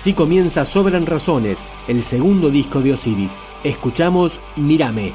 Así comienza Sobran Razones, el segundo disco de Osiris. Escuchamos Mírame.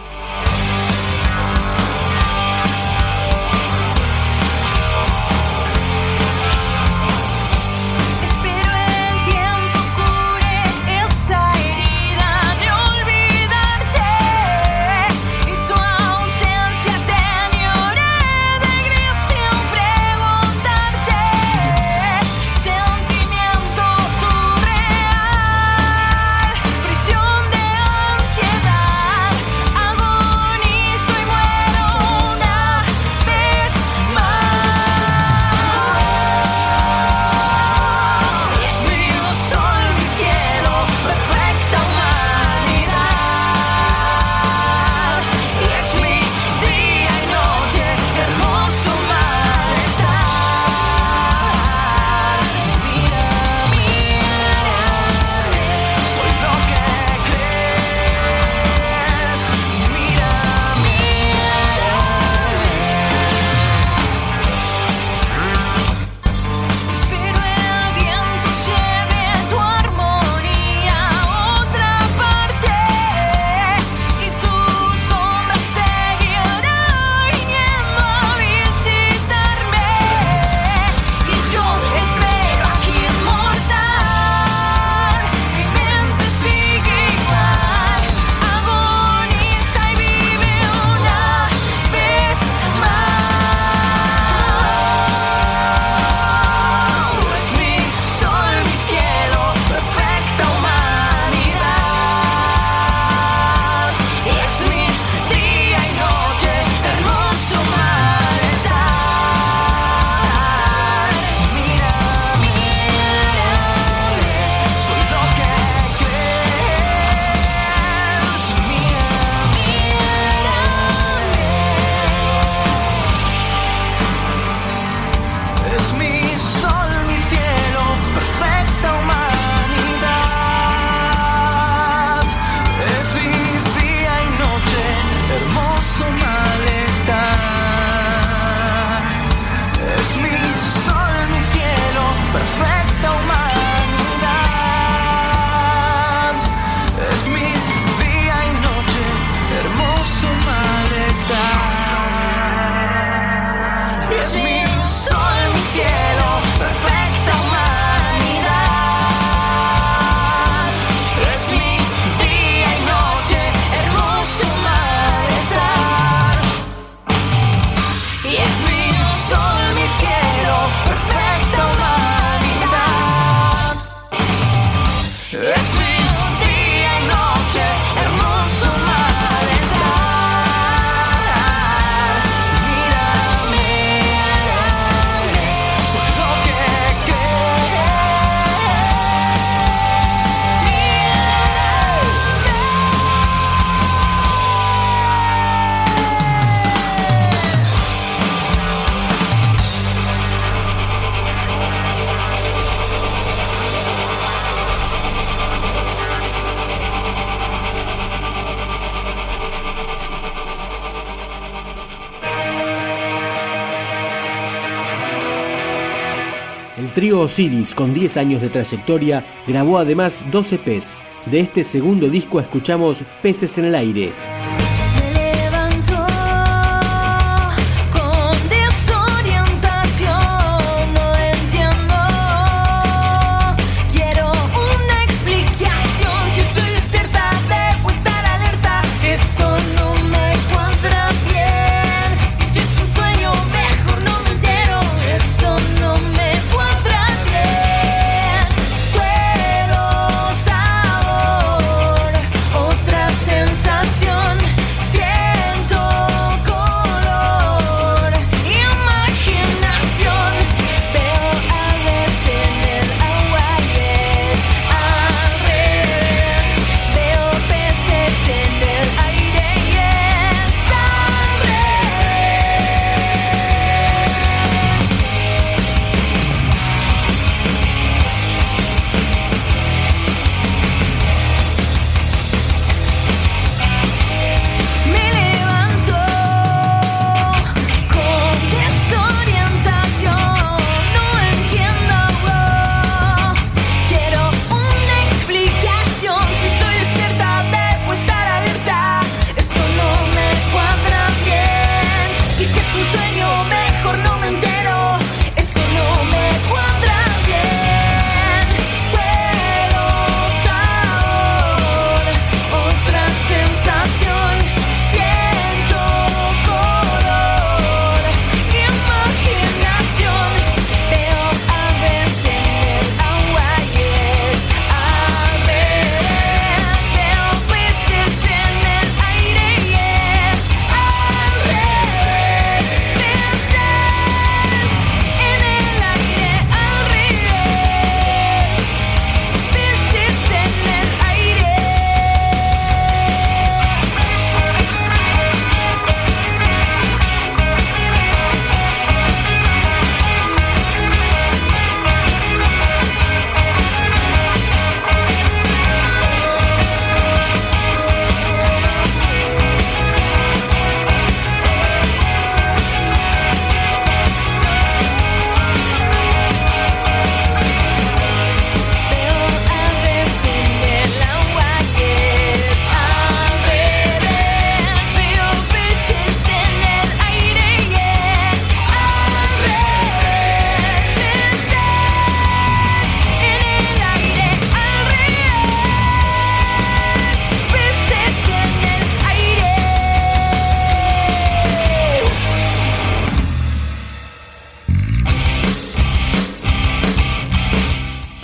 El trío Osiris, con 10 años de trayectoria, grabó además 12 EPs. De este segundo disco escuchamos Peces en el Aire.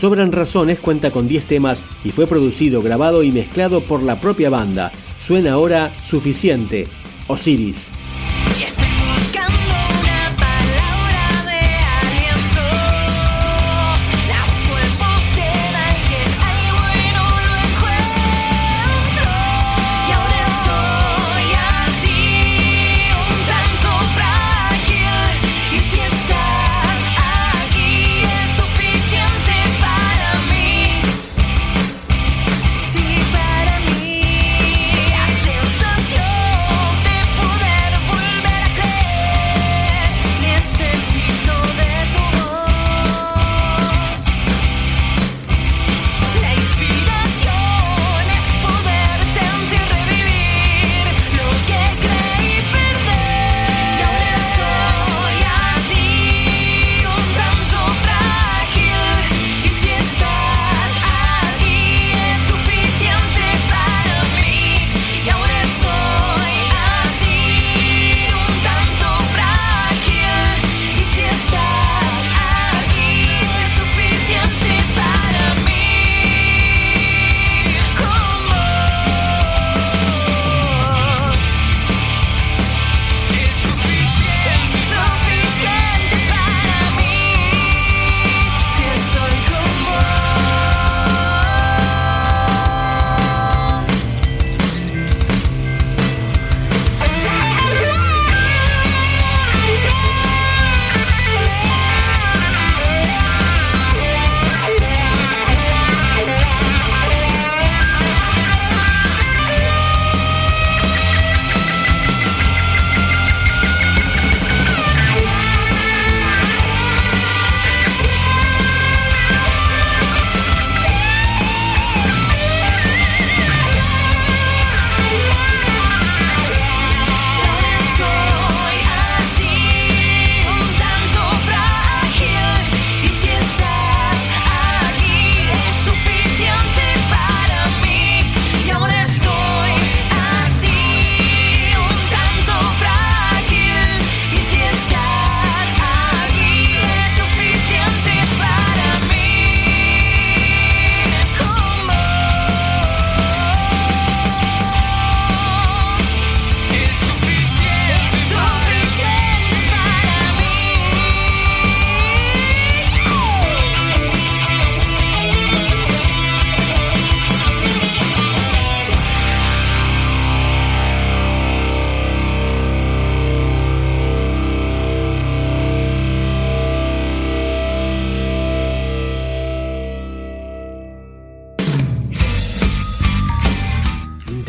Sobran Razones cuenta con 10 temas y fue producido, grabado y mezclado por la propia banda. Suena ahora Suficiente, Osiris.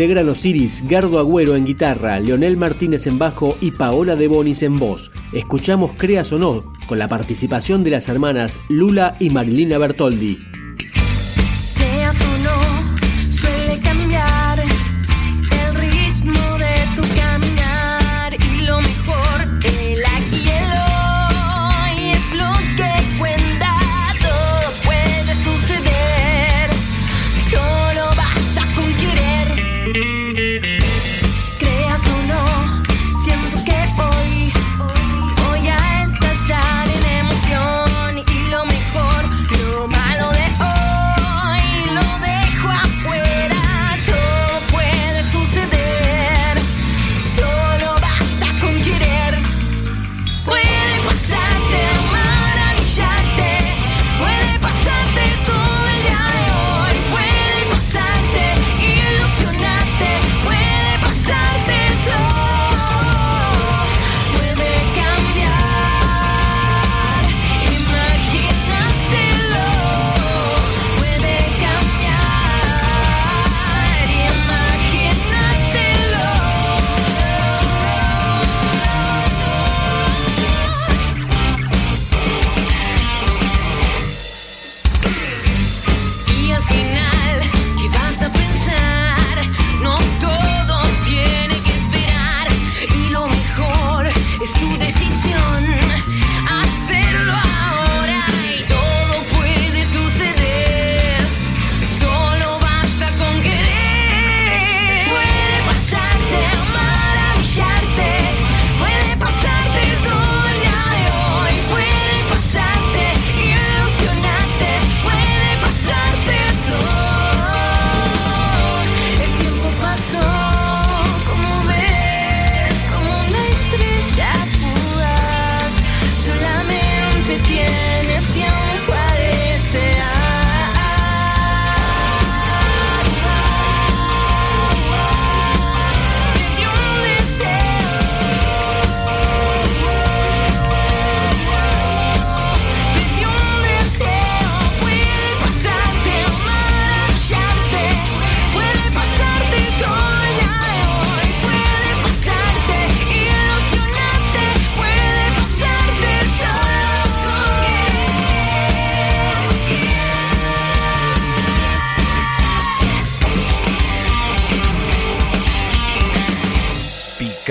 Integran Osiris, Gardo Agüero en guitarra, Leonel Martínez en bajo y Paola de Bonis en voz. Escuchamos Creas o no, con la participación de las hermanas Lula y Marilina Bertoldi.